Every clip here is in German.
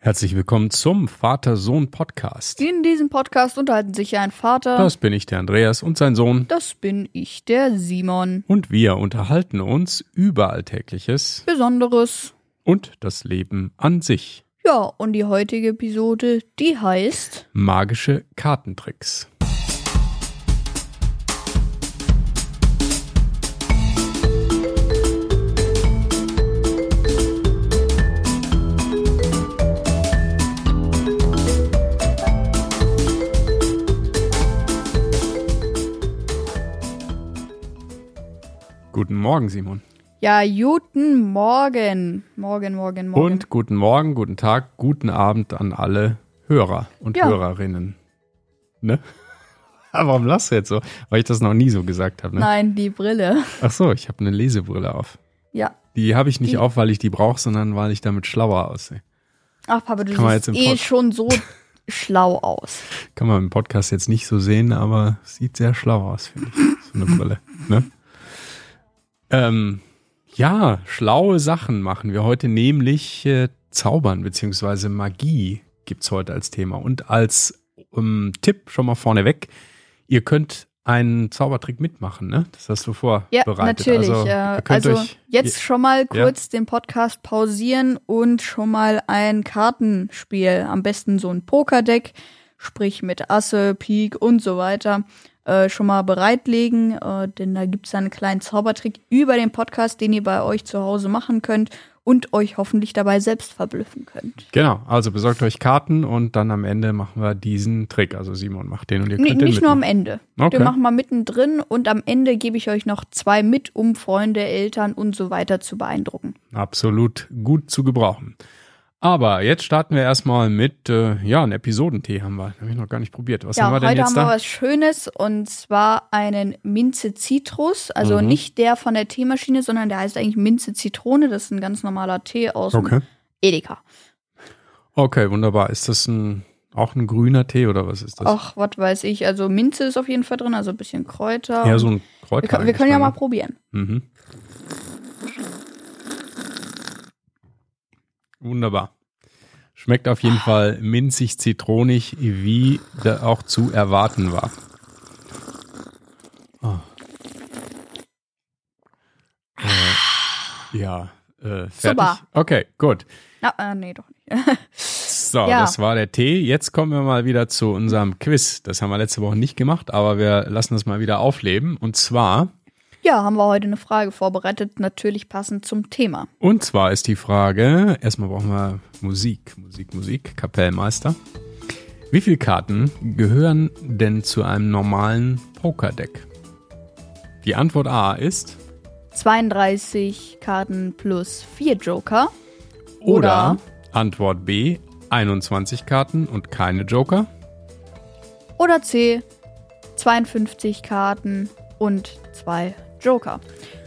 Herzlich willkommen zum Vater-Sohn-Podcast. In diesem Podcast unterhalten sich ein Vater. Das bin ich, der Andreas, und sein Sohn. Das bin ich, der Simon. Und wir unterhalten uns über Alltägliches Besonderes. und das Leben an sich. Ja, und die heutige Episode, die heißt Magische Kartentricks. Guten Morgen, Simon. Ja, guten Morgen. Morgen, morgen, morgen. Und guten Morgen, guten Tag, guten Abend an alle Hörer und Ja. Hörerinnen. Ne? Aber warum lachst du jetzt so? Weil ich das noch nie so gesagt habe. Ne? Nein, die Brille. Ach so, ich habe eine Lesebrille auf. Ja. Die habe ich nicht Die- auf, weil ich die brauche, sondern weil ich damit schlauer aussehe. Ach, Papa, du siehst eh schon so schlau aus. Kann man im Podcast jetzt nicht so sehen, aber sieht sehr schlau aus, finde ich. So eine Brille. Ne? Ähm, ja, schlaue Sachen machen wir heute, nämlich äh, Zaubern beziehungsweise Magie gibt's heute als Thema. Und als ähm, Tipp schon mal vorneweg, ihr könnt einen Zaubertrick mitmachen, ne? Das hast du Ja, vorbereitet. natürlich. Also, äh, also euch, jetzt schon mal kurz den Podcast pausieren und schon mal ein Kartenspiel, am besten so ein Pokerdeck, sprich mit Asse, Pik und so weiter, äh, schon mal bereitlegen, äh, denn da gibt's einen kleinen Zaubertrick über den Podcast, den ihr bei euch zu Hause machen könnt und euch hoffentlich dabei selbst verblüffen könnt. Genau, also besorgt euch Karten und dann am Ende machen wir diesen Trick. Also Simon macht den und ihr Nee, könnt den nicht nur am mitmachen. Ende. Okay. Wir machen mal mittendrin und am Ende gebe ich euch noch zwei mit, um Freunde, Eltern und so weiter zu beeindrucken. Absolut gut zu gebrauchen. Aber jetzt starten wir erstmal mit, äh, ja, einen Episodentee haben wir. Habe ich noch gar nicht probiert. Was Ja, haben wir denn heute jetzt haben wir da? was Schönes und zwar einen Minze Zitrus. Also Mhm. nicht der von der Teemaschine, sondern der heißt eigentlich Minze Zitrone. Das ist ein ganz normaler Tee aus Okay. Edeka. Okay, wunderbar. Ist das ein, auch ein grüner Tee oder was ist das? Ach, was weiß ich. Also Minze ist auf jeden Fall drin, also ein bisschen Kräuter. Ja, so ein Kräuter. wir, können- wir können ja mal ne? probieren. Mhm. Wunderbar. Schmeckt auf jeden Fall minzig zitronig, wie da auch zu erwarten war. Ah. Äh, ja, äh, fertig. Super. Okay, gut. Na, äh, nee, doch nicht. So, Ja. das war der Tee. Jetzt kommen wir mal wieder zu unserem Quiz. Das haben wir letzte Woche nicht gemacht, aber wir lassen das mal wieder aufleben. Und zwar ja, haben wir heute eine Frage vorbereitet, natürlich passend zum Thema. Und zwar ist die Frage, erstmal brauchen wir Musik, Musik, Musik, Kapellmeister. Wie viele Karten gehören denn zu einem normalen Pokerdeck? Die Antwort A ist 32 Karten plus 4 Joker. oder, Oder- Antwort B 21 Karten und keine Joker. Oder C, 52 Karten und zwei Joker.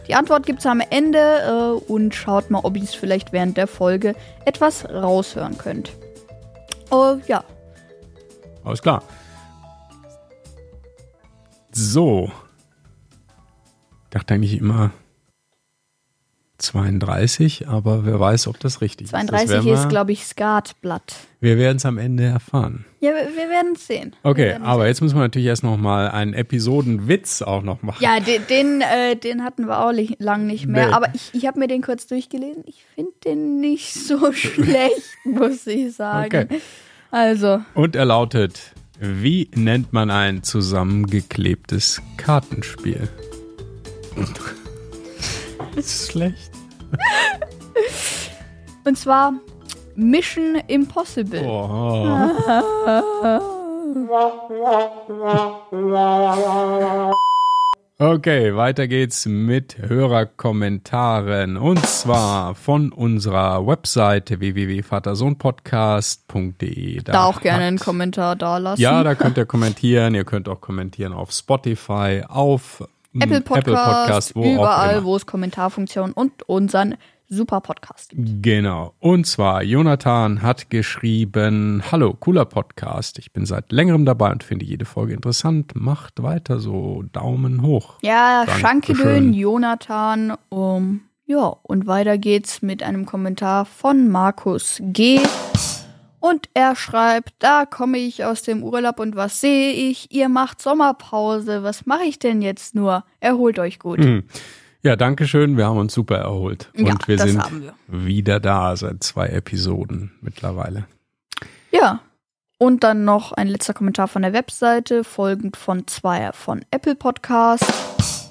Die Antwort gibt's am Ende äh, und schaut mal, ob ihr es vielleicht während der Folge etwas raushören könnt. Oh ja, Alles klar. So. Ich dachte eigentlich immer 32, aber wer weiß, ob das richtig ist. Das 32 werden wir- ist, glaube ich, Skatblatt. Wir werden es am Ende erfahren. Ja, wir, werden es sehen. Okay, aber sehen. jetzt müssen wir natürlich erst noch mal einen Episodenwitz auch noch machen. Ja, den, den, äh, den hatten wir auch li- lang nicht mehr. Nee. Aber ich, ich habe mir den kurz durchgelesen. Ich finde den nicht so schlecht, muss ich sagen. Okay. Also, Und er lautet, wie nennt man ein zusammengeklebtes Kartenspiel? Das ist schlecht. und zwar Mission Impossible. Oh. Okay, weiter geht's mit Hörerkommentaren. Und zwar von unserer Webseite www.vatersohnpodcast.de. Da auch gerne hat- einen Kommentar da lassen. Ja, da könnt ihr kommentieren. Ihr könnt auch kommentieren auf Spotify, auf mm, Apple Podcast, wo auch überall, immer. wo es Kommentarfunktion und unseren super Podcast gibt. Genau. Und zwar, Jonathan hat geschrieben, hallo, cooler Podcast. Ich bin seit längerem dabei und finde jede Folge interessant. Macht weiter so. Daumen hoch. Ja. Schankedön, Jonathan. Um, ja, und weiter geht's mit einem Kommentar von Markus G. Und er schreibt, da komme ich aus dem Urlaub und was sehe ich? Ihr macht Sommerpause. Was mache ich denn jetzt nur? Erholt euch gut. Hm. Ja, danke schön. Wir haben uns super erholt. Und Ja, wir sind wir. wieder da seit zwei Episoden mittlerweile. Ja. Und dann noch ein letzter Kommentar von der Webseite, folgend von zwei von Apple Podcast.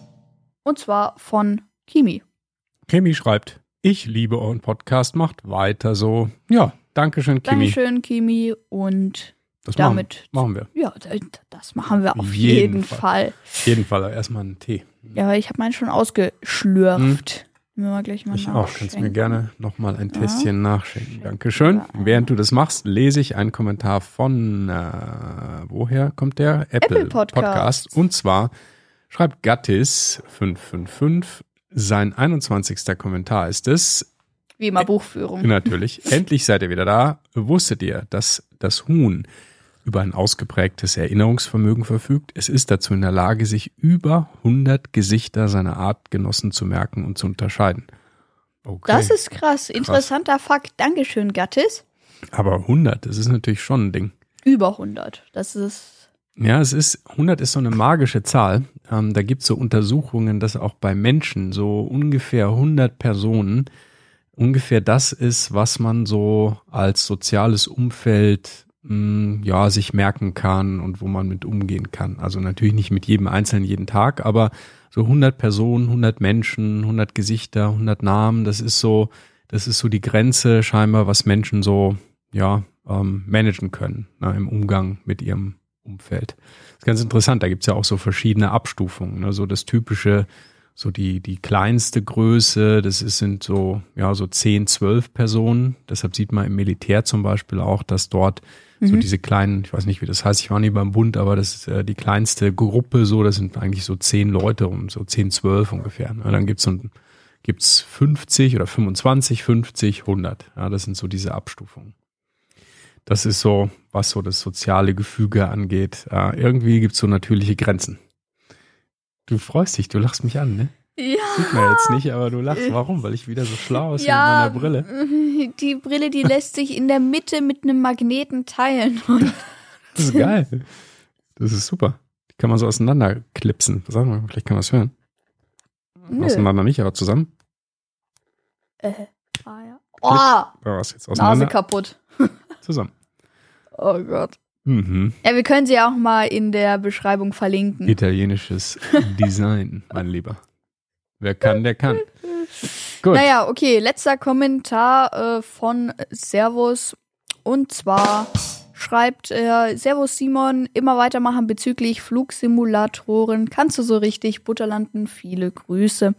Und zwar von Kimi. Kimi schreibt, ich liebe euren Podcast, macht weiter so. Ja, danke schön, Kimi. Dankeschön, Kimi. Und Das damit- machen, machen wir. ja, das machen wir auf jeden, jeden Fall. Auf jeden Fall erstmal einen Tee. Ja, ich habe meinen schon ausgeschlürft. Müssen wir gleich mal Hm. Ich auch. Kannst mir gerne nochmal ein Tässchen nachschenken. Dankeschön. Während du das machst, lese ich einen Kommentar von, äh, woher kommt der? Apple, Apple Podcast. Und zwar schreibt Gattis555, sein 21. Kommentar ist es, Wie immer Buchführung. Natürlich. Endlich seid ihr wieder da. Wusstet ihr, dass das Huhn über ein ausgeprägtes Erinnerungsvermögen verfügt? Es ist dazu in der Lage, sich über 100 Gesichter seiner Artgenossen zu merken und zu unterscheiden. Okay. Das ist krass. Interessanter Fakt. Dankeschön, Gattis. Aber 100, das ist natürlich schon ein Ding. Über 100. Das ist. Ja, es ist, 100 ist so eine magische Zahl. Ähm, da gibt es so Untersuchungen, dass auch bei Menschen so ungefähr 100 Personen ungefähr das ist, was man so als soziales Umfeld mh, ja sich merken kann und wo man mit umgehen kann. Also natürlich nicht mit jedem Einzelnen jeden Tag, aber so 100 Personen, 100 Menschen, 100 Gesichter, 100 Namen, das ist so, das ist so die Grenze scheinbar, was Menschen so ja ähm, managen können ne, im Umgang mit ihrem Umfeld. Das ist ganz interessant, da gibt's ja auch so verschiedene Abstufungen. Ne? So das typische, so die, die kleinste Größe, das ist, sind so, ja, so 10, 12 Personen. Deshalb sieht man im Militär zum Beispiel auch, dass dort so diese kleinen, ich weiß nicht, wie das heißt, ich war nie beim Bund, aber das ist äh, die kleinste Gruppe so, das sind eigentlich so 10 Leute, um so 10, 12 ungefähr. Ne? Dann gibt's so ein, gibt's 50 oder 25, 50, 100. Ja, das sind so diese Abstufungen. Das ist so, was so das soziale Gefüge angeht. Äh, irgendwie gibt's so natürliche Grenzen. Du freust dich, du lachst mich an, ne? Ja. Sieht man jetzt nicht, aber du lachst. Warum? Weil ich wieder so schlau aussehe Ja, mit meiner Brille. die Brille, die lässt sich in der Mitte mit einem Magneten teilen. Das ist geil. Das ist super. Die kann man so auseinanderklipsen. Sag mal, vielleicht kann man es hören. Nö. Auseinander nicht, aber zusammen. Äh, ah, ja. Oh, Ja, was jetzt Nase kaputt. Zusammen. Oh Gott. Mhm. Ja, wir können sie auch mal in der Beschreibung verlinken. Italienisches Design, mein Lieber. Wer kann, der kann. Gut. Naja, okay, letzter Kommentar äh, von Servus. Und zwar schreibt er, Servus Simon, immer weitermachen bezüglich Flugsimulatoren. Kannst du so richtig Butter landen? Viele Grüße.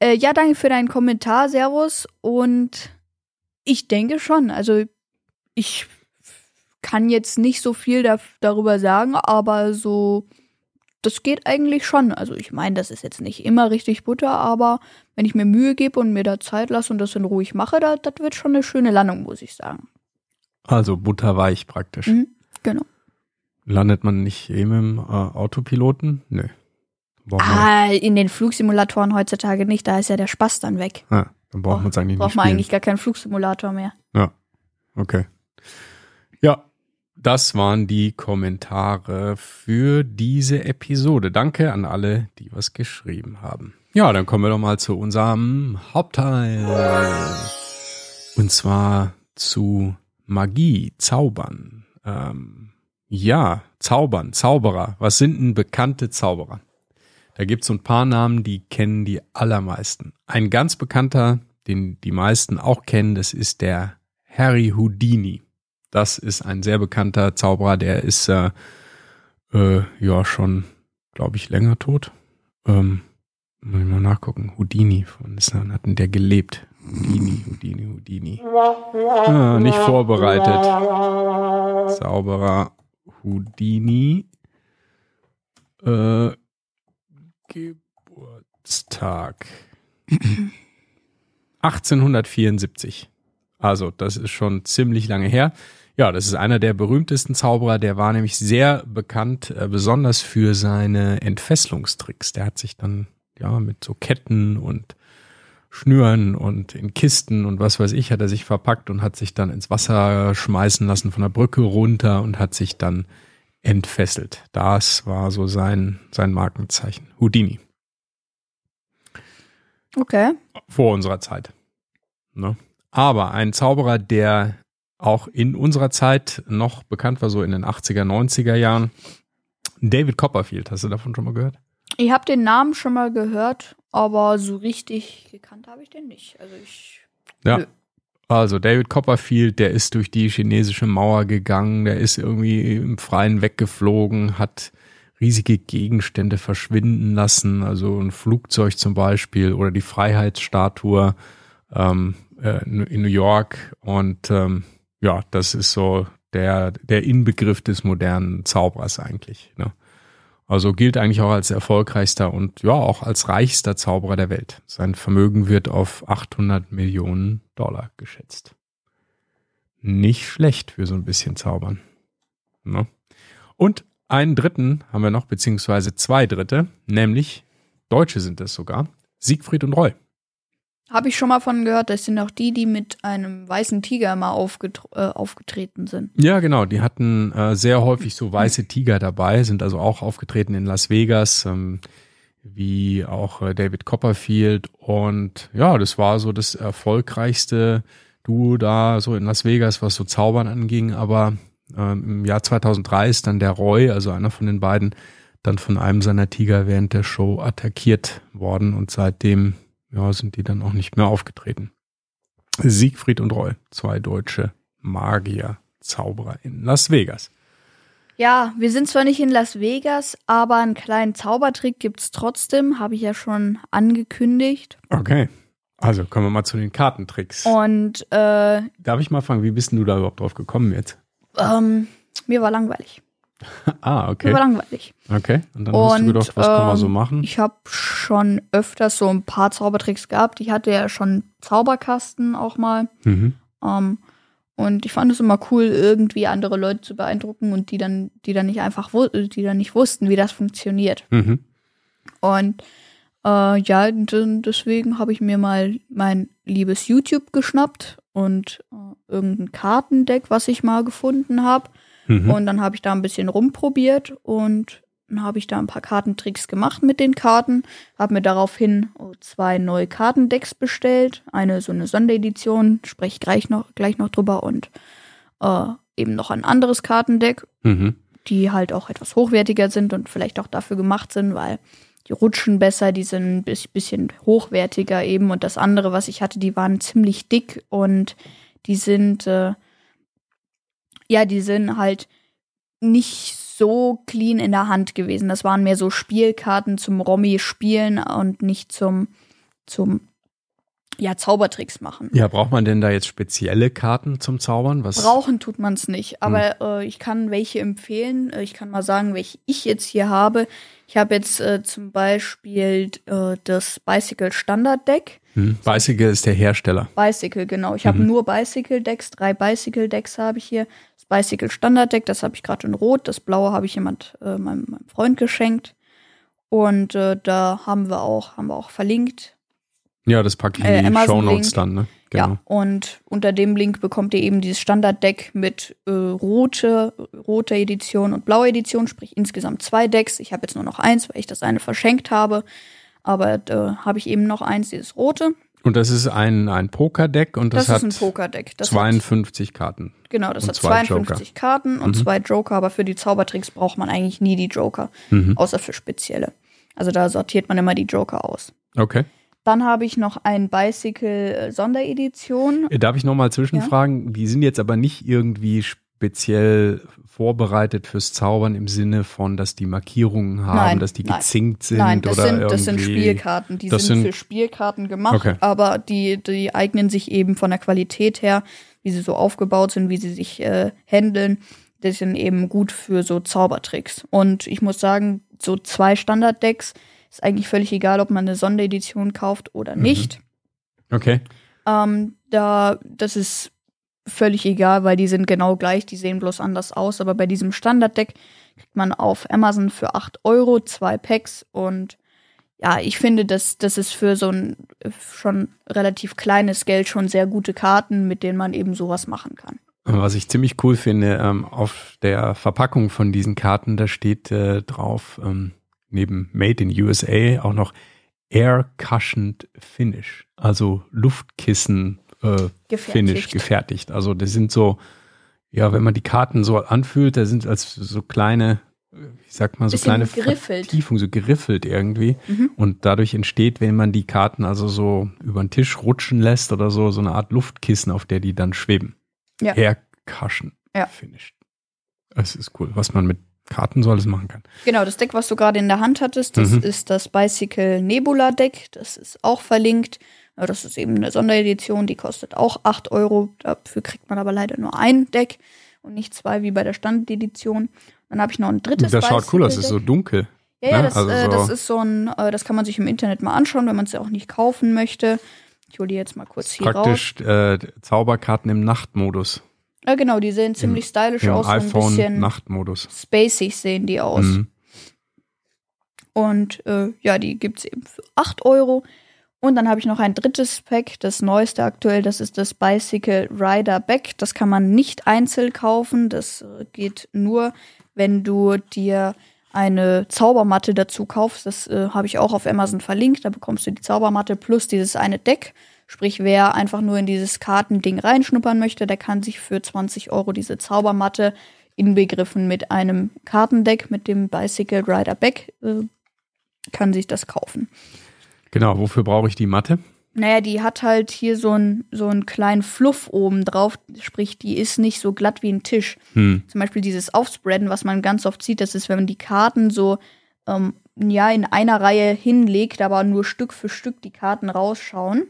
Äh, ja, danke für deinen Kommentar, Servus. Und ich denke schon, also ich kann jetzt nicht so viel da darüber sagen, aber so, das geht eigentlich schon. Also ich meine, das ist jetzt nicht immer richtig Butter, aber wenn ich mir Mühe gebe und mir da Zeit lasse und das in ruhig mache, da, das wird schon eine schöne Landung, muss ich sagen. Also butterweich praktisch. Mhm, genau. Landet man nicht eben im äh, Autopiloten? Nö. Braucht man, Ah, in den Flugsimulatoren heutzutage nicht, da ist ja der Spaß dann weg. ah, dann braucht man es eigentlich Braucht nicht man spielen. eigentlich gar keinen Flugsimulator mehr. Ja, okay. Das waren die Kommentare für diese Episode. Danke an alle, die was geschrieben haben. Ja, dann kommen wir doch mal zu unserem Hauptteil. Und zwar zu Magie, Zaubern. Ähm, ja, Zaubern, Zauberer. Was sind denn bekannte Zauberer? Da gibt's so ein paar Namen, die kennen die allermeisten. Ein ganz bekannter, den die meisten auch kennen, das ist der Harry Houdini. Das ist ein sehr bekannter Zauberer, der ist äh, äh, ja schon, glaube ich, länger tot. Ähm, muss ich mal nachgucken. Houdini, von wann hat denn der gelebt? Houdini, Houdini, Houdini. Ah, nicht vorbereitet. Zauberer Houdini. Äh, Geburtstag. 1874. Also, das ist schon ziemlich lange her. Ja, das ist einer der berühmtesten Zauberer. Der war nämlich sehr bekannt, äh, besonders für seine Entfesselungstricks. Der hat sich dann ja mit so Ketten und Schnüren und in Kisten und was weiß ich, hat er sich verpackt und hat sich dann ins Wasser schmeißen lassen von der Brücke runter und hat sich dann entfesselt. Das war so sein, sein Markenzeichen. Houdini. Okay. Vor unserer Zeit. Ne? Aber ein Zauberer, der auch in unserer Zeit noch bekannt war, so in den 80er, 90er Jahren. David Copperfield, hast du davon schon mal gehört? Ich habe den Namen schon mal gehört, aber so richtig gekannt habe ich den nicht. Also ich. Ja. Nö. Also David Copperfield, der ist durch die chinesische Mauer gegangen, der ist irgendwie im Freien weggeflogen, hat riesige Gegenstände verschwinden lassen, also ein Flugzeug zum Beispiel oder die Freiheitsstatue ähm, äh, in New York und ähm, ja, das ist so der, der Inbegriff des modernen Zauberers eigentlich. Ne? Also gilt eigentlich auch als erfolgreichster und ja auch als reichster Zauberer der Welt. Sein Vermögen wird auf 800 Millionen Dollar geschätzt. Nicht schlecht für so ein bisschen Zaubern. Ne? Und einen dritten haben wir noch, beziehungsweise zwei Dritte, nämlich Deutsche sind es sogar, Siegfried und Roy. Habe ich schon mal von gehört, das sind auch die, die mit einem weißen Tiger mal aufget äh, aufgetreten sind. Ja, genau. Die hatten äh, sehr häufig so weiße Tiger dabei, sind also auch aufgetreten in Las Vegas, ähm, wie auch äh, David Copperfield. Und ja, das war so das erfolgreichste Duo da so in Las Vegas, was so Zaubern anging. Aber ähm, im Jahr 2003 ist dann der Roy, also einer von den beiden, dann von einem seiner Tiger während der Show attackiert worden und seitdem ja, sind die dann auch nicht mehr aufgetreten. Siegfried und Roy, zwei deutsche Magier, Zauberer in Las Vegas. Ja, wir sind zwar nicht in Las Vegas, aber einen kleinen Zaubertrick gibt's trotzdem, habe ich ja schon angekündigt. Okay. Also kommen wir mal zu den Kartentricks. Und äh, Darf ich mal fragen, wie bist denn du da überhaupt drauf gekommen jetzt? ähm, mir war langweilig. Ah, Mir okay. war langweilig. Okay. Und dann hast du Und, gedacht, was kann man so ähm, machen? Ich habe schon öfters so ein paar Zaubertricks gehabt. Ich hatte ja schon Zauberkasten auch mal. Mhm. Ähm, und ich fand es immer cool, irgendwie andere Leute zu beeindrucken und die dann, die dann nicht einfach, die dann nicht wussten, wie das funktioniert. Mhm. Und äh, ja, deswegen habe ich mir mal mein liebes YouTube geschnappt und äh, irgendein Kartendeck, was ich mal gefunden habe. Mhm. Und dann habe ich da ein bisschen rumprobiert und dann habe ich da ein paar Kartentricks gemacht mit den Karten. Habe mir daraufhin oh, zwei neue Kartendecks bestellt. Eine so eine Sonderedition, spreche ich gleich noch, gleich noch drüber. Und äh, eben noch ein anderes Kartendeck, Mhm. die halt auch etwas hochwertiger sind und vielleicht auch dafür gemacht sind, weil die rutschen besser, die sind ein bis- bisschen hochwertiger eben. Und das andere, was ich hatte, die waren ziemlich dick und die sind, äh, ja, die sind halt nicht so clean in der Hand gewesen. Das waren mehr so Spielkarten zum Romy spielen und nicht zum, zum, ja, Zaubertricks machen. Ja, braucht man denn da jetzt spezielle Karten zum Zaubern? Was? Brauchen tut man es nicht, aber äh, ich kann welche empfehlen. Äh, Ich kann mal sagen, welche ich jetzt hier habe. Ich habe jetzt äh, zum Beispiel äh, das Bicycle Standard Deck. Hm. Bicycle ist der Hersteller. Bicycle, genau. Ich habe Mhm. nur Bicycle Decks. Drei Bicycle Decks habe ich hier. Das Bicycle Standard Deck, das habe ich gerade in Rot. Das Blaue habe ich jemand, äh, meinem, meinem Freund geschenkt. Und äh, da haben wir auch, haben wir auch verlinkt. Ja, das packe ich Äh, in die Amazon Shownotes Link. dann, ne? Genau. Ja, und unter dem Link bekommt ihr eben dieses Standarddeck mit äh, rote, roter Edition und blauer Edition, sprich insgesamt zwei Decks. Ich habe jetzt nur noch eins, weil ich das eine verschenkt habe. Aber da habe ich eben noch eins, dieses rote. Und das ist ein, ein Pokerdeck und das, Das, hat ist ein Pokerdeck. Das hat, 52 Karten. genau, das hat zwei 52 Karten und Mhm. zwei Joker, aber für die Zaubertricks braucht man eigentlich nie die Joker, Mhm. außer für spezielle. Also da sortiert man immer die Joker aus. Okay. Dann habe ich noch ein Bicycle äh, Sonderedition. Äh, Darf ich nochmal zwischenfragen? Die sind jetzt aber nicht irgendwie speziell vorbereitet fürs Zaubern im Sinne von, dass die Markierungen haben, Nein, dass die nein. gezinkt sind Nein, das oder sind, das sind irgendwie- Spielkarten. Die sind, sind- für Spielkarten gemacht, Okay. aber die, die eignen sich eben von der Qualität her, wie sie so aufgebaut sind, wie sie sich äh, handeln. Das sind eben gut für so Zaubertricks. Und ich muss sagen, so zwei Standarddecks ist eigentlich völlig egal, ob man eine Sonderedition kauft oder Mhm. nicht. Okay. Ähm, da, das ist völlig egal, weil die sind genau gleich, die sehen bloß anders aus. Aber bei diesem Standarddeck kriegt man auf Amazon für 8 Euro zwei Packs und ja, ich finde, dass das ist für so ein schon relativ kleines Geld schon sehr gute Karten, mit denen man eben sowas machen kann. Was ich ziemlich cool finde, ähm, auf der Verpackung von diesen Karten, da steht äh, drauf, ähm, neben Made in USA auch noch Air Cushioned Finish, also Luftkissen äh, gefertigt. Finish gefertigt. Also das sind so, ja, wenn man die Karten so anfühlt, da sind als so kleine ich sag mal, so kleine geriffelt. Vertiefung, so geriffelt irgendwie. Mhm. Und dadurch entsteht, wenn man die Karten also so über den Tisch rutschen lässt oder so, so eine Art Luftkissen, auf der die dann schweben. Ja. Air Cushion ja. Finished. Das ist cool, was man mit Karten so alles machen kann. Genau, das Deck, was du gerade in der Hand hattest, das mhm. ist das Bicycle Nebula Deck. Das ist auch verlinkt. Das ist eben eine Sonderedition, die kostet auch 8 Euro. Dafür kriegt man aber leider nur ein Deck und nicht zwei wie bei der Standedition. Dann habe ich noch ein drittes. Das schaut cool aus, ist so dunkel. Ja, ja, ne? das, also äh, das ist so ein, äh, das kann man sich im Internet mal anschauen, wenn man es ja auch nicht kaufen möchte. Ich hole die jetzt mal kurz hier Praktisch, raus. Praktisch äh, Zauberkarten im Nachtmodus. Ja, genau, die sehen ziemlich Im, stylisch im aus. iPhone ein bisschen Nachtmodus. Spacig sehen die aus. Mhm. Und äh, ja, die gibt es eben für 8 Euro. Und dann habe ich noch ein drittes Pack, das neueste aktuell, das ist das Bicycle Rider Back. Das kann man nicht einzeln kaufen, das äh, geht nur, wenn du dir eine Zaubermatte dazu kaufst. Das äh, habe ich auch auf Amazon verlinkt. Da bekommst du die Zaubermatte plus dieses eine Deck. Sprich, wer einfach nur in dieses Kartending reinschnuppern möchte, der kann sich für 20 Euro diese Zaubermatte inbegriffen mit einem Kartendeck, mit dem Bicycle Rider Back, äh, kann sich das kaufen. Genau, wofür brauche ich die Matte? Naja, die hat halt hier so einen so einen kleinen Fluff oben drauf, sprich, die ist nicht so glatt wie ein Tisch. Hm. Zum Beispiel dieses Aufspreaden, was man ganz oft sieht, das ist, wenn man die Karten so ähm, ja in einer Reihe hinlegt, aber nur Stück für Stück die Karten rausschauen.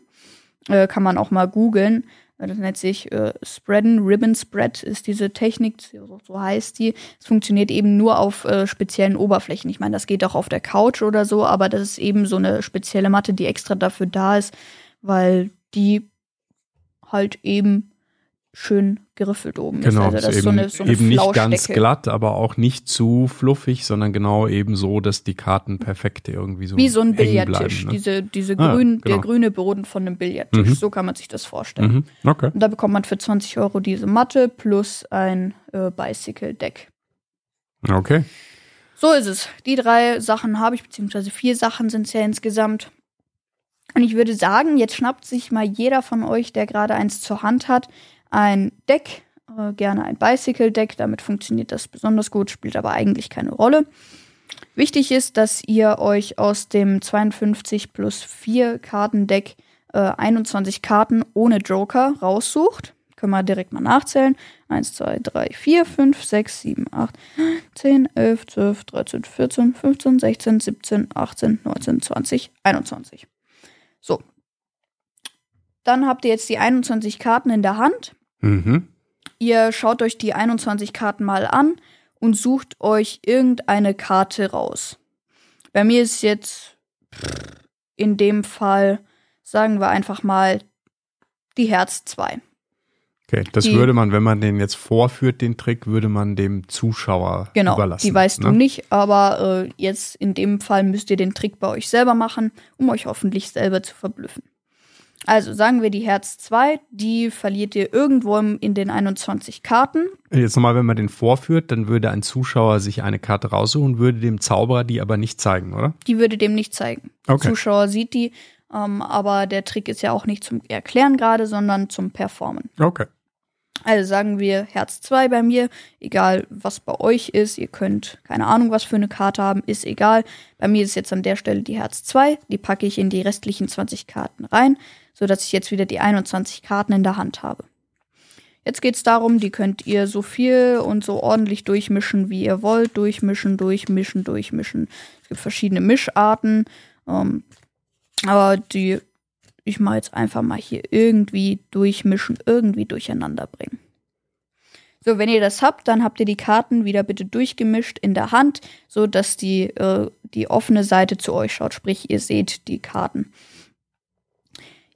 Äh, kann man auch mal googeln. Das nennt sich äh, Spreaden, Ribbon Spread ist diese Technik, so, so heißt die. Es funktioniert eben nur auf äh, speziellen Oberflächen. Ich meine, das geht auch auf der Couch oder so, aber das ist eben so eine spezielle Matte, die extra dafür da ist, weil die halt eben schön geriffelt oben genau, ist. Also das ist eben, so eine, so eine eben nicht ganz glatt, aber auch nicht zu fluffig, sondern genau eben so, dass die Karten perfekt irgendwie so Wie so ein Billardtisch, ne? diese, diese ah, grün, genau. der grüne Boden von einem Billardtisch, mhm. so kann man sich das vorstellen. Mhm. Okay. Und da bekommt man für 20 Euro diese Matte plus ein äh, Bicycle-Deck. Okay. So ist es. Die drei Sachen habe ich, beziehungsweise vier Sachen sind es ja insgesamt. Und ich würde sagen, jetzt schnappt sich mal jeder von euch, der gerade eins zur Hand hat, ein Deck, äh, gerne ein Bicycle-Deck. Damit funktioniert das besonders gut, spielt aber eigentlich keine Rolle. Wichtig ist, dass ihr euch aus dem 52 plus 4 Kartendeck äh, 21 Karten ohne Joker raussucht. Können wir direkt mal nachzählen. 1, 2, 3, 4, 5, 6, 7, 8, 10, 11, 12, 13, 14, 15, 16, 17, 18, 19, 20, 21. So. Dann habt ihr jetzt die 21 Karten in der Hand. Mhm. Ihr schaut euch die 21 Karten mal an und sucht euch irgendeine Karte raus. Bei mir ist jetzt in dem Fall, sagen wir einfach mal, die Herz 2. Okay, das die, würde man, wenn man den jetzt vorführt, den Trick, würde man dem Zuschauer genau, überlassen. Die weißt ne? du nicht, aber äh, jetzt in dem Fall müsst ihr den Trick bei euch selber machen, um euch hoffentlich selber zu verblüffen. Also sagen wir die Herz 2, die verliert ihr irgendwo in den 21 Karten. Jetzt nochmal, wenn man den vorführt, dann würde ein Zuschauer sich eine Karte raussuchen, würde dem Zauberer die aber nicht zeigen, oder? Die würde dem nicht zeigen. Okay. Der Zuschauer sieht die, ähm, aber der Trick ist ja auch nicht zum Erklären gerade, sondern zum Performen. Okay. Also sagen wir Herz 2 bei mir, egal was bei euch ist, ihr könnt keine Ahnung, was für eine Karte haben, ist egal. Bei mir ist jetzt an der Stelle die Herz 2, die packe ich in die restlichen 20 Karten rein so dass ich jetzt wieder die 21 Karten in der Hand habe. Jetzt geht es darum, die könnt ihr so viel und so ordentlich durchmischen, wie ihr wollt. Durchmischen, durchmischen, durchmischen. Es gibt verschiedene Mischarten. Ähm, aber die, ich mal jetzt einfach mal hier irgendwie durchmischen, irgendwie durcheinander bringen. So, wenn ihr das habt, dann habt ihr die Karten wieder bitte durchgemischt in der Hand, so dass die, äh, die offene Seite zu euch schaut. Sprich, ihr seht die Karten.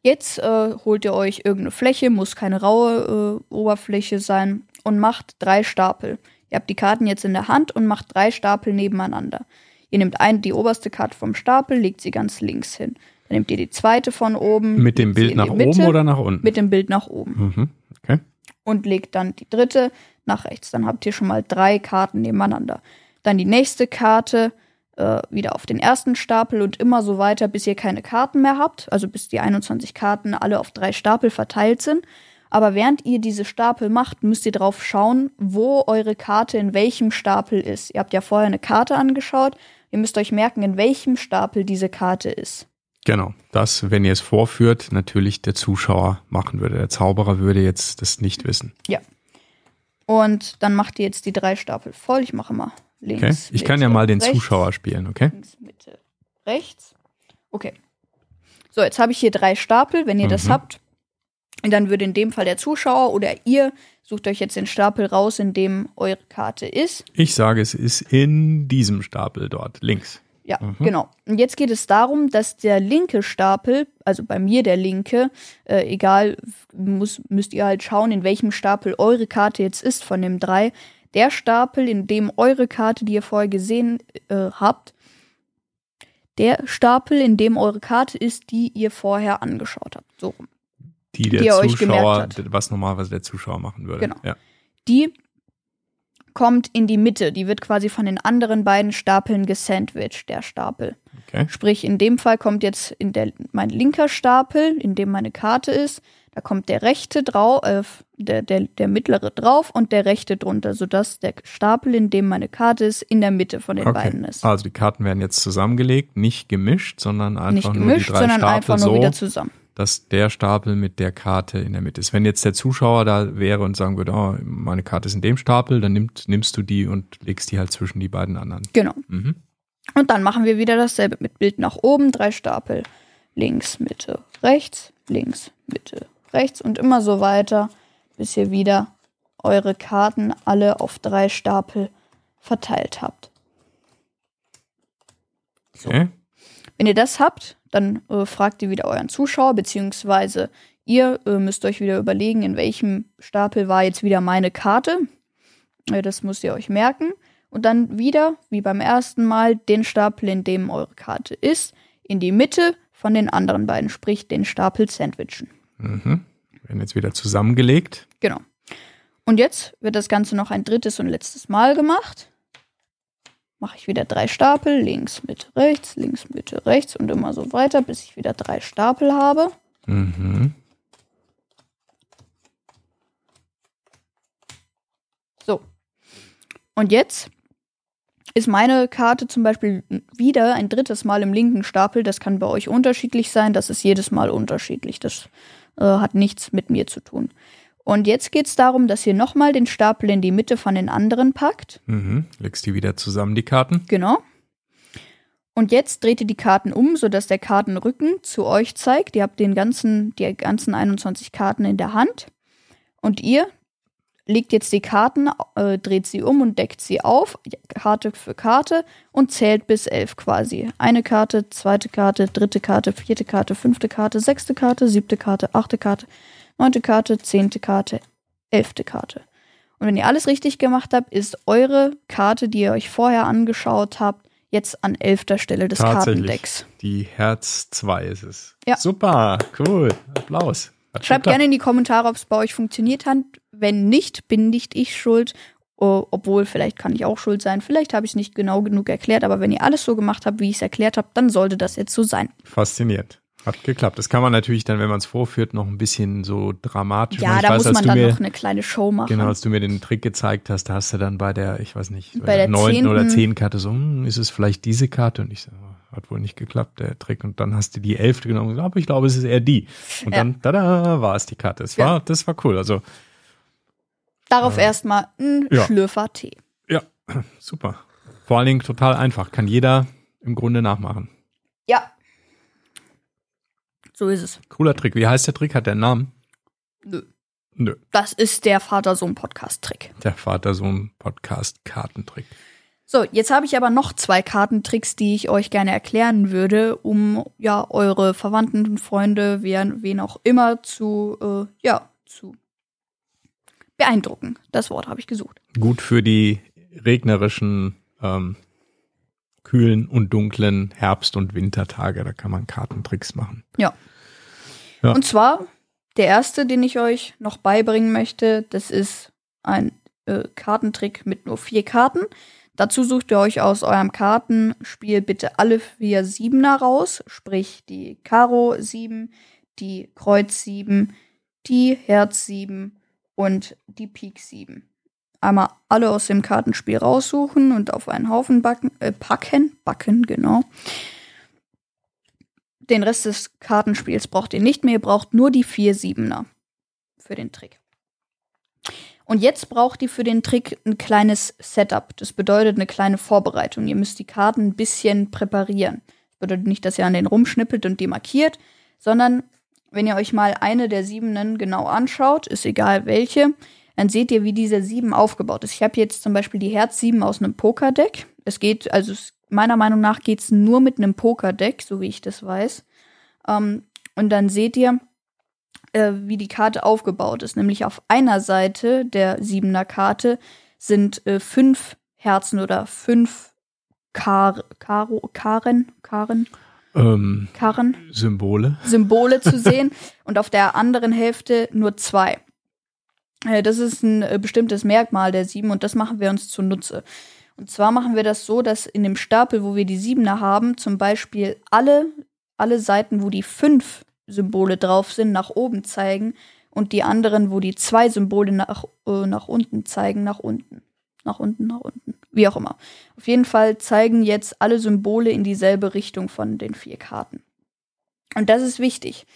Jetzt äh, holt ihr euch irgendeine Fläche, muss keine raue äh, Oberfläche sein und macht drei Stapel. Ihr habt die Karten jetzt in der Hand und macht drei Stapel nebeneinander. Ihr nehmt ein, die oberste Karte vom Stapel, legt sie ganz links hin. Dann nehmt ihr die zweite von oben. Mit dem Bild nach Mitte, oben oder nach unten? Mit dem Bild nach oben. mhm. Okay. Und legt dann die dritte nach rechts. Dann habt ihr schon mal drei Karten nebeneinander. Dann die nächste Karte äh, wieder auf den ersten Stapel und immer so weiter, bis ihr keine Karten mehr habt. Also bis die 21 Karten alle auf drei Stapel verteilt sind. Aber während ihr diese Stapel macht, müsst ihr drauf schauen, wo eure Karte in welchem Stapel ist. Ihr habt ja vorher eine Karte angeschaut. Ihr müsst euch merken, in welchem Stapel diese Karte ist. Genau. Das, wenn ihr es vorführt, natürlich der Zuschauer machen würde. Der Zauberer würde jetzt das nicht wissen. Und dann macht ihr jetzt die drei Stapel voll. Ich mache mal links. Okay? Ich kann ja Mitte, mal den rechts, Zuschauer spielen, okay? Links, Mitte, rechts. Okay. So, jetzt habe ich hier drei Stapel. Wenn ihr das Mhm. habt, dann würde in dem Fall der Zuschauer oder ihr sucht euch jetzt den Stapel raus, in dem eure Karte ist. Ich sage, es ist in diesem Stapel dort, links. Ja, Mhm. genau. Und jetzt geht es darum, dass der linke Stapel, also bei mir der linke, äh, egal, muss, müsst ihr halt schauen, in welchem Stapel eure Karte jetzt ist von dem drei. Der Stapel, in dem eure Karte, die ihr vorher gesehen äh, habt, der Stapel, in dem eure Karte ist, die ihr vorher angeschaut habt. So rum. Die der Die ihr euch gemerkt Zuschauer, habt. was normalerweise der Zuschauer machen würde. Genau. Ja. Die kommt in die Mitte. Die wird quasi von den anderen beiden Stapeln gesandwiched, der Stapel. Okay. Sprich, in dem Fall kommt jetzt in der, mein linker Stapel, in dem meine Karte ist, da kommt der rechte drauf, äh, der, der, der mittlere drauf und der rechte drunter, sodass der Stapel, in dem meine Karte ist, in der Mitte von den beiden ist. Also die Karten werden jetzt zusammengelegt, nicht gemischt, sondern einfach Nicht nur gemischt, die drei sondern Stapel einfach nur so, wieder zusammen. dass der Stapel mit der Karte in der Mitte ist. Wenn jetzt der Zuschauer da wäre und sagen würde, oh, meine Karte ist in dem Stapel, dann nimmt, nimmst du die und legst die halt zwischen die beiden anderen. Genau. Mhm. Und dann machen wir wieder dasselbe mit Bild nach oben, drei Stapel. Links, Mitte, rechts, links, Mitte, rechts und immer so weiter, bis ihr wieder eure Karten alle auf drei Stapel verteilt habt. Okay. Wenn ihr das habt, dann äh, fragt ihr wieder euren Zuschauer, beziehungsweise ihr äh, müsst euch wieder überlegen, in welchem Stapel war jetzt wieder meine Karte. Äh, das müsst ihr euch merken. Und dann wieder, wie beim ersten Mal, den Stapel, in dem eure Karte ist, in die Mitte von den anderen beiden, sprich den Stapel sandwichen. Mhm. Werden jetzt wieder zusammengelegt. Genau. Und jetzt wird das Ganze noch ein drittes und letztes Mal gemacht. Mache ich wieder drei Stapel, links, Mitte, rechts, links, Mitte, rechts und immer so weiter, bis ich wieder drei Stapel habe. Mhm. So. Und jetzt ist meine Karte zum Beispiel wieder ein drittes Mal im linken Stapel. Das kann bei euch unterschiedlich sein. Das ist jedes Mal unterschiedlich. Das äh, hat nichts mit mir zu tun. Und jetzt geht es darum, dass ihr nochmal den Stapel in die Mitte von den anderen packt. Mhm. Legst die wieder zusammen, die Karten. Genau. Und jetzt dreht ihr die Karten um, sodass der Kartenrücken zu euch zeigt. Ihr habt den ganzen, die ganzen 21 Karten in der Hand. Und ihr legt jetzt die Karten, äh, dreht sie um und deckt sie auf, Karte für Karte und zählt bis elf quasi. Eine Karte, zweite Karte, dritte Karte, vierte Karte, fünfte Karte, sechste Karte, siebte Karte, achte Karte, neunte Karte, zehnte Karte, elfte Karte. Und wenn ihr alles richtig gemacht habt, ist eure Karte, die ihr euch vorher angeschaut habt, jetzt an elfter Stelle des. Kartendecks. Die Herz 2 ist es. Ja. Super, cool. Applaus. Schreibt gerne in die Kommentare, ob es bei euch funktioniert hat. Wenn nicht, bin nicht ich schuld. Obwohl, vielleicht kann ich auch schuld sein. Vielleicht habe ich es nicht genau genug erklärt. Aber wenn ihr alles so gemacht habt, wie ich es erklärt habe, dann sollte das jetzt so sein. Fasziniert. Hat geklappt. Das kann man natürlich dann, wenn man es vorführt, noch ein bisschen so dramatisch Ja, da weiß, muss man dann mir, noch eine kleine Show machen. Genau, als du mir den Trick gezeigt hast, da hast du dann bei der, ich weiß nicht, Bei der neunten oder zehnten- zehnten Karte so, hm, ist es vielleicht diese Karte? Und ich so, oh, hat wohl nicht geklappt, der Trick. Und dann hast du die elfte genommen und gesagt, aber ich glaube, es ist eher die. Und Ja. dann, tada, war es die Karte. Es Ja. war, das war cool. Also, Darauf erstmal ein Ja. Schlürfer Tee. ja, super. Vor allen Dingen total einfach. Kann jeder im Grunde nachmachen. Ja. So ist es. Cooler Trick. Wie heißt der Trick? Hat der einen Namen? Nö. Nö. Das ist der Vater-Sohn-Podcast-Trick. Der Vater-Sohn-Podcast-Kartentrick. So, jetzt habe ich aber noch zwei Kartentricks, die ich euch gerne erklären würde, um ja eure Verwandten, Freunde, wen, wen auch immer zu äh, ja zu beeindrucken. Das Wort habe ich gesucht. Gut für die regnerischen ähm, kühlen und dunklen Herbst- und Wintertage. Da kann man Kartentricks machen. Ja. Ja. Und zwar der erste, den ich euch noch beibringen möchte, das ist ein äh, Kartentrick mit nur vier Karten. Dazu sucht ihr euch aus eurem Kartenspiel bitte alle vier Siebener raus, sprich die Karo 7, die Kreuz 7, die Herz 7 und die Pik 7. Einmal alle aus dem Kartenspiel raussuchen und auf einen Haufen backen, äh, packen, backen, genau. Den Rest des Kartenspiels braucht ihr nicht mehr, ihr braucht nur die vier Siebener für den Trick. Und jetzt braucht ihr für den Trick ein kleines Setup. Das bedeutet eine kleine Vorbereitung. Ihr müsst die Karten ein bisschen präparieren. Das bedeutet nicht, dass ihr an den rumschnippelt und die markiert, sondern wenn ihr euch mal eine der Siebenen genau anschaut, ist egal welche, dann seht ihr, wie diese Sieben aufgebaut ist. Ich habe jetzt zum Beispiel die Herz 7 aus einem Pokerdeck. Es geht, also es, meiner Meinung nach geht es nur mit einem Pokerdeck, so wie ich das weiß. Ähm, und dann seht ihr, äh, wie die Karte aufgebaut ist. Nämlich auf einer Seite der Siebener Karte sind äh, fünf Herzen oder fünf Kar Karo Karen Karen Ähm, Karren Symbole. Symbole zu sehen und auf der anderen Hälfte nur zwei. Äh, Das ist ein äh, bestimmtes Merkmal der Sieben und das machen wir uns zunutze. Und zwar machen wir das so, dass in dem Stapel, wo wir die Siebener haben, zum Beispiel alle, alle Seiten, wo die fünf Symbole drauf sind, nach oben zeigen und die anderen, wo die zwei Symbole nach, äh, nach unten zeigen, nach unten. Nach unten, nach unten. Wie auch immer. Auf jeden Fall zeigen jetzt alle Symbole in dieselbe Richtung von den vier Karten. Und das ist wichtig.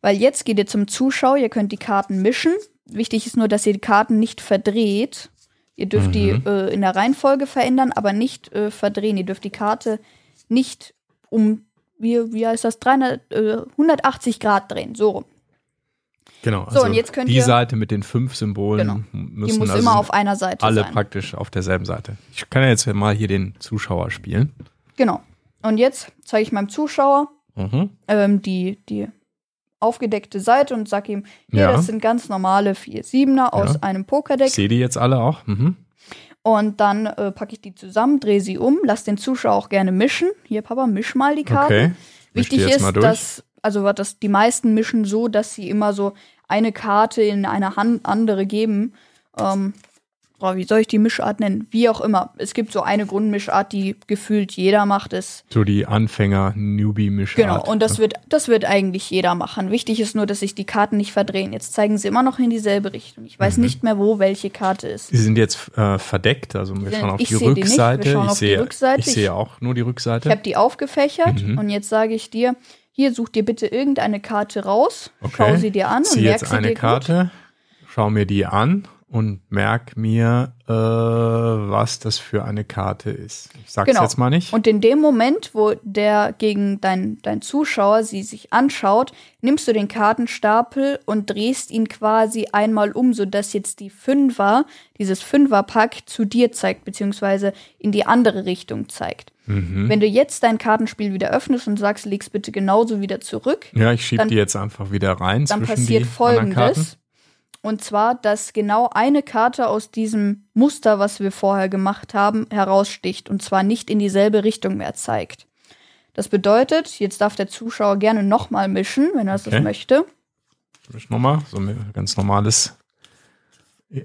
Weil jetzt geht ihr zum Zuschauer, ihr könnt die Karten mischen. Wichtig ist nur, dass ihr die Karten nicht verdreht. Ihr dürft die Mhm. äh, in der Reihenfolge verändern, aber nicht äh, verdrehen. Ihr dürft die Karte nicht um, wie, wie heißt das, 300, äh, 180 Grad drehen. So rum. Genau. So, und jetzt könnt die ihr- Seite mit den fünf Symbolen Genau. müssen Die muss also immer auf einer Seite alle sein. praktisch auf derselben Seite. Ich kann ja jetzt mal hier den Zuschauer spielen. Genau. Und jetzt zeige ich meinem Zuschauer Mhm. ähm, die, die aufgedeckte Seite und sag ihm, hier, Ja. das sind ganz normale vier Siebener aus Ja. einem Ich Pokerdeck. sehe die jetzt alle auch. Mhm. Und dann äh, packe ich die zusammen, drehe sie um, lass den Zuschauer auch gerne mischen. Hier, Papa, misch mal die Karten. Okay. Wichtig ist, dass, also was das, die meisten mischen so, dass sie immer so eine Karte in eine Hand andere geben. Ähm, boah, wie soll ich die Mischart nennen? Wie auch immer. Es gibt so eine Grundmischart, die gefühlt jeder macht, ist So die Anfänger-Newbie-Mischart. Genau, und das wird, das wird eigentlich jeder machen. Wichtig ist nur, dass sich die Karten nicht verdrehen. Jetzt zeigen sie immer noch in dieselbe Richtung. Ich Mhm. weiß nicht mehr, wo welche Karte ist. Sie sind jetzt äh, verdeckt, also wir schauen auf ich die sehe die nicht, wir Rückseite. schauen ich auf die sehe, Rückseite. ich sehe auch nur die Rückseite. Ich habe die aufgefächert Mhm. und jetzt sage ich dir, hier such dir bitte irgendeine Karte raus, Okay. schau sie dir an Ich und merk jetzt sie eine dir Karte, schau mir die an und merk mir, äh, was das für eine Karte ist. Ich sag's Genau. jetzt mal nicht. Und in dem Moment, wo der gegen dein, dein Zuschauer sie sich anschaut, nimmst du den Kartenstapel und drehst ihn quasi einmal um, sodass jetzt die Fünfer, dieses Fünferpack zu dir zeigt, beziehungsweise in die andere Richtung zeigt. mhm. Wenn du jetzt dein Kartenspiel wieder öffnest und sagst, leg's bitte genauso wieder zurück, Ja, ich schiebe dann- die jetzt einfach wieder rein dann passiert die anderen Karten. folgendes. Und zwar, dass genau eine Karte aus diesem Muster, was wir vorher gemacht haben, heraussticht und zwar nicht in dieselbe Richtung mehr zeigt. Das bedeutet, jetzt darf der Zuschauer gerne nochmal mischen, wenn er Okay. das möchte. Ich nochmal, so ein ganz normales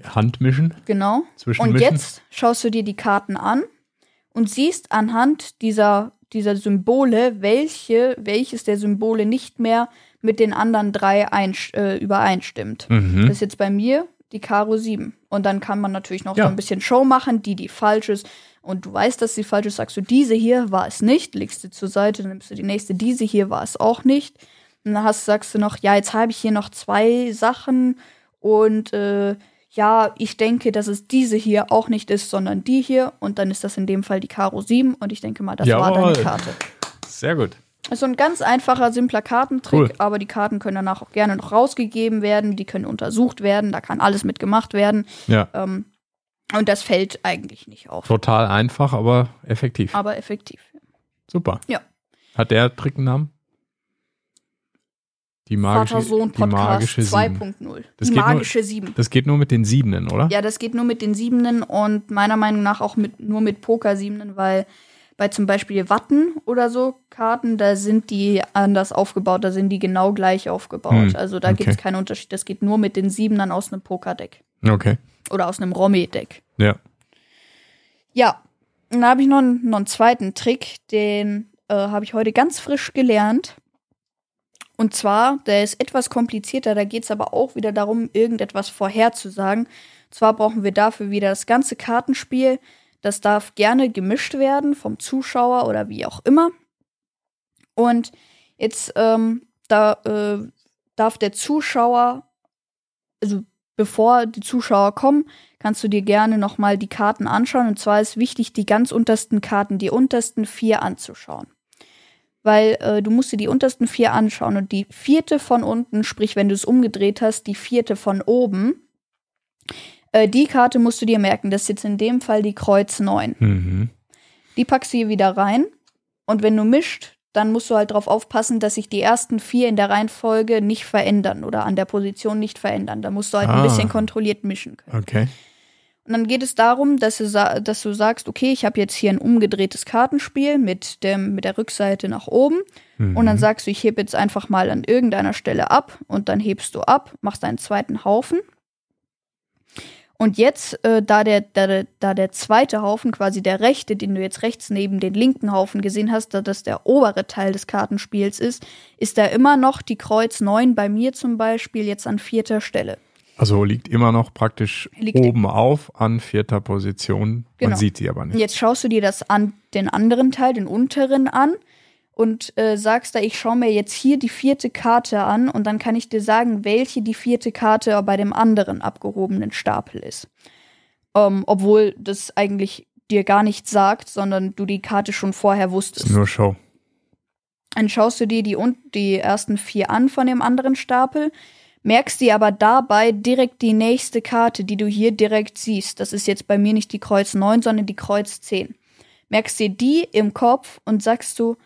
Handmischen. Genau. Und jetzt schaust du dir die Karten an und siehst anhand dieser, dieser Symbole, welche, welches der Symbole nicht mehr mit den anderen drei einsch- äh, übereinstimmt. Mhm. Das ist jetzt bei mir die Karo 7. Und dann kann man natürlich noch Ja. so ein bisschen Show machen, die, die falsch ist. Und du weißt, dass sie falsch ist, sagst du, diese hier war es nicht, legst du zur Seite, dann nimmst du die nächste, diese hier war es auch nicht. Und dann hast, sagst du noch, ja, jetzt habe ich hier noch zwei Sachen und äh, ja, ich denke, dass es diese hier auch nicht ist, sondern die hier. Und dann ist das in dem Fall die Karo 7 und ich denke mal, das war Jawohl. deine Karte. Sehr gut. Ist so ein ganz einfacher, simpler Kartentrick, Cool. aber die Karten können danach auch gerne noch rausgegeben werden, die können untersucht werden, da kann alles mit gemacht werden. Ja, Ähm, und das fällt eigentlich nicht auf, total einfach, aber effektiv. aber effektiv. Super. Ja. Hat der Trick einen Namen? Die magische, die Vater-Sohn-Podcast magische Sieben. 2.0. Das Die geht nur- magische 7. Das geht nur mit den Siebenen, oder? Ja, das geht nur mit den Siebenen und meiner Meinung nach auch mit, nur mit Poker-Siebenen, weil Bei zum Beispiel Watten oder so Karten, da sind die anders aufgebaut, da sind die genau gleich aufgebaut. Hm, Also da okay. gibt es keinen Unterschied. Das geht nur mit den Siebenern aus einem Pokerdeck Okay. oder aus einem Romy-Deck. Ja. Ja, dann habe ich noch, einen- noch einen zweiten Trick, den äh, habe ich heute ganz frisch gelernt. Und zwar, der ist etwas komplizierter, da geht es aber auch wieder darum, irgendetwas vorherzusagen. Zwar brauchen wir dafür wieder das ganze Kartenspiel. Das darf gerne gemischt werden vom Zuschauer oder wie auch immer. Und jetzt ähm, da äh, darf der Zuschauer, also bevor die Zuschauer kommen, kannst du dir gerne noch mal die Karten anschauen. Und zwar ist wichtig, die ganz untersten Karten, die untersten vier anzuschauen. Weil äh, du musst dir die untersten vier anschauen und die vierte von unten, sprich, wenn du es umgedreht hast, die vierte von oben, äh, die Karte musst du dir merken. Das ist jetzt in dem Fall die Kreuz 9. Mhm. Die packst du hier wieder rein. Und wenn du mischt, dann musst du halt darauf aufpassen, dass sich die ersten vier in der Reihenfolge nicht verändern oder an der Position nicht verändern. Da musst du halt Ah. ein bisschen kontrolliert mischen können. Okay. Und dann geht es darum, dass du, dass du sagst, okay, ich habe jetzt hier ein umgedrehtes Kartenspiel mit, dem, mit der Rückseite nach oben. Mhm. Und dann sagst du, ich heb jetzt einfach mal an irgendeiner Stelle ab und dann hebst du ab, machst einen zweiten Haufen. Und jetzt, äh, da, der, da, der, da der zweite Haufen, quasi der rechte, den du jetzt rechts neben den linken Haufen gesehen hast, da das der obere Teil des Kartenspiels ist, ist da immer noch die Kreuz 9 bei mir zum Beispiel jetzt an vierter Stelle. Also liegt immer noch praktisch Liegt- oben auf an vierter Position. Genau. Man sieht sie aber nicht. Jetzt schaust du dir das an, den anderen Teil, den unteren an und äh, sagst da, ich schaue mir jetzt hier die vierte Karte an und dann kann ich dir sagen, welche die vierte Karte bei dem anderen abgehobenen Stapel ist. Ähm, obwohl das eigentlich dir gar nichts sagt, sondern du die Karte schon vorher Ist wusstest. nur Show. Dann schaust du dir die, die ersten vier an von dem anderen Stapel, merkst dir aber dabei direkt die nächste Karte, die du hier direkt siehst. Das ist jetzt bei mir nicht die Kreuz 9, sondern die Kreuz 10. Merkst dir die im Kopf und sagst du,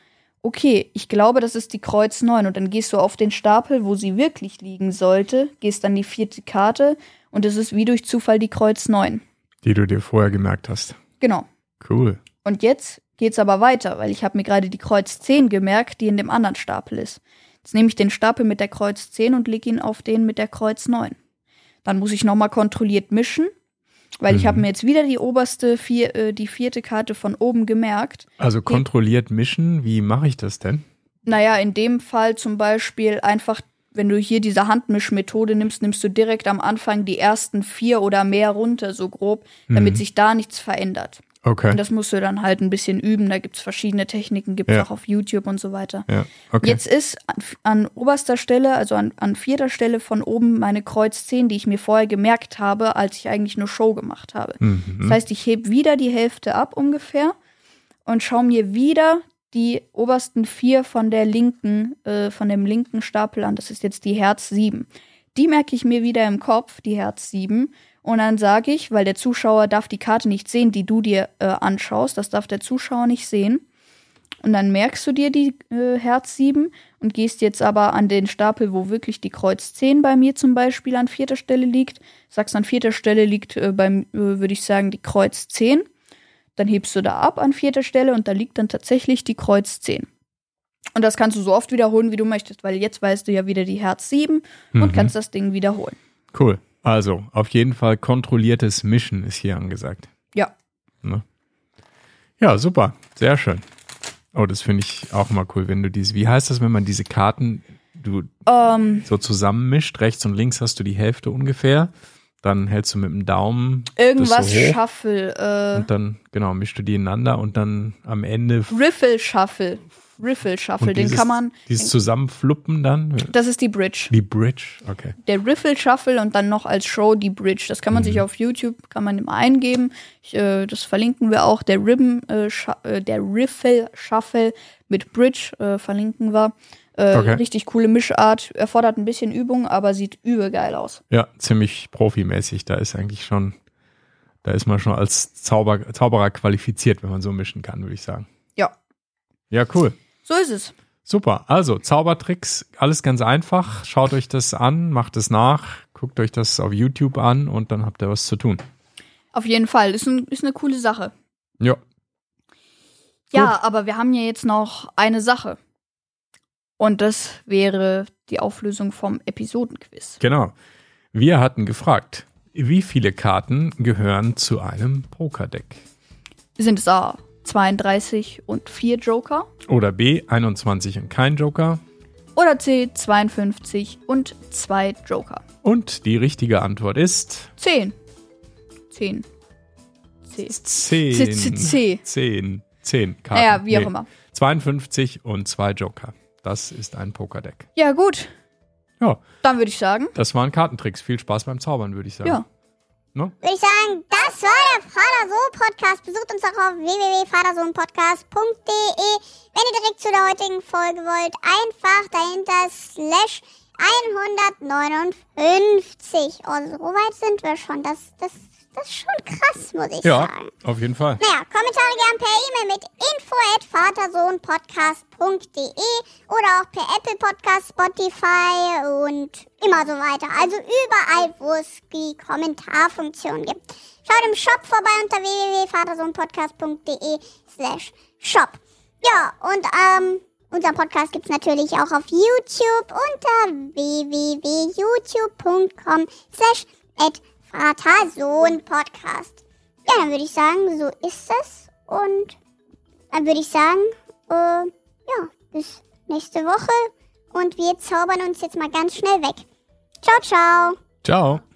okay, ich glaube, das ist die Kreuz 9. Und dann gehst du auf den Stapel, wo sie wirklich liegen sollte, gehst dann die vierte Karte und es ist wie durch Zufall die Kreuz 9. Die du dir vorher gemerkt hast. Genau. Cool. Und jetzt geht's aber weiter, weil ich habe mir gerade die Kreuz 10 gemerkt, die in dem anderen Stapel ist. Jetzt nehme ich den Stapel mit der Kreuz 10 und lege ihn auf den mit der Kreuz 9. Dann muss ich nochmal kontrolliert mischen, weil ich Mhm. habe mir jetzt wieder die oberste, vier, äh, die vierte Karte von oben gemerkt. Also kontrolliert mischen, wie mache ich das denn? Naja, in dem Fall zum Beispiel einfach, wenn du hier diese Handmischmethode nimmst, nimmst du direkt am Anfang die ersten vier oder mehr runter, so grob, damit Mhm. sich da nichts verändert. Okay. Und das musst du dann halt ein bisschen üben. Da gibt's verschiedene Techniken, gibt's Ja. auch auf YouTube und so weiter. ja, okay. Jetzt ist an, an oberster Stelle, also an, an vierter Stelle von oben meine Kreuz 10, die ich mir vorher gemerkt habe, als ich eigentlich nur Show gemacht habe. Mhm. Das heißt, ich heb wieder die Hälfte ab ungefähr und schaue mir wieder die obersten vier von der linken, äh, von dem linken Stapel an. Das ist jetzt die Herz 7. Die merke ich mir wieder im Kopf, die Herz 7. Und dann sage ich, weil der Zuschauer darf die Karte nicht sehen, die du dir äh, anschaust, das darf der Zuschauer nicht sehen. Und dann merkst du dir die äh, Herz 7 und gehst jetzt aber an den Stapel, wo wirklich die Kreuz 10 bei mir zum Beispiel an vierter Stelle liegt. Sagst an vierter Stelle liegt äh, beim, äh, würde ich sagen, die Kreuz 10. Dann hebst du da ab an vierter Stelle und da liegt dann tatsächlich die Kreuz 10. Und das kannst du so oft wiederholen, wie du möchtest, weil jetzt weißt du ja wieder die Herz 7 und Mhm. kannst das Ding wiederholen. Cool. Also, auf jeden Fall kontrolliertes Mischen ist hier angesagt. Ja. Ne? Ja, super. Sehr schön. Oh, das finde ich auch mal cool, wenn du diese, wie heißt das, wenn man diese Karten, du Ähm, so zusammenmischt, rechts und links hast du die Hälfte ungefähr, dann hältst du mit dem Daumen irgendwas so hoch Shuffle, äh, und dann, genau, mischst du die ineinander und dann am Ende Riffle Shuffle. Riffle Shuffle, und den dieses, kann man. dieses Zusammenfluppen dann, Das ist die Bridge. die Bridge, okay. Der Riffle Shuffle und dann noch als Show die Bridge. Das kann man Mhm. sich auf YouTube, kann man immer eingeben. Ich, äh, das verlinken wir auch. Der Ribbon, äh, äh, der Riffle Shuffle mit Bridge äh, verlinken wir. Äh, Okay. Richtig coole Mischart. Erfordert ein bisschen Übung, aber sieht übel geil aus. Ja, ziemlich profimäßig. Da ist eigentlich schon, da ist man schon als Zauber, Zauberer qualifiziert, wenn man so mischen kann, würde ich sagen. Ja. Ja, cool. So ist es. Super. Also, Zaubertricks, alles ganz einfach. Schaut euch das an, macht es nach, guckt euch das auf YouTube an und dann habt ihr was zu tun. Auf jeden Fall. Ist, ein, ist eine coole Sache. Ja. Ja, aber wir haben ja jetzt noch eine Sache. Und das wäre die Auflösung vom Episodenquiz. Genau. Wir hatten gefragt, wie viele Karten gehören zu einem Pokerdeck? Sind es A 32 und 4 Joker? Oder B 21 und kein Joker? Oder C 52 und 2 Joker? Und die richtige Antwort ist 10. 10. C. 10. C, C, C. 10. 10 Karten. Naja, wie auch immer. 52 und 2 Joker. Das ist ein Pokerdeck. Ja, gut. Ja, Dann würde ich sagen, das waren Kartentricks. Viel Spaß beim Zaubern, würde ich sagen. ja. Ne? Würde ich sagen, das war der Vater-Sohn-Podcast. Besucht uns auch auf www.vatersohnpodcast.de. Wenn ihr direkt zu der heutigen Folge wollt, einfach dahinter slash 159. Oh, so weit sind wir schon. Das, das, das ist schon krass, muss ich Ja, sagen. auf jeden Fall. Naja, Kommentare gern per E-Mail mit info@vatersohnpodcast.de oder auch per Apple Podcast, Spotify und immer so weiter. Also überall, wo es die Kommentarfunktion gibt. Schaut im Shop vorbei unter www.vatersohnpodcast.de slash shop. Ja, und ähm, unseren Podcast gibt's natürlich auch auf YouTube unter www.youtube.com slash Vater-Sohn-Podcast. Ja, dann würde ich sagen, so ist es. Und dann würde ich sagen, äh, ja, bis nächste Woche. Und wir zaubern uns jetzt mal ganz schnell weg. Ciao, ciao. Ciao.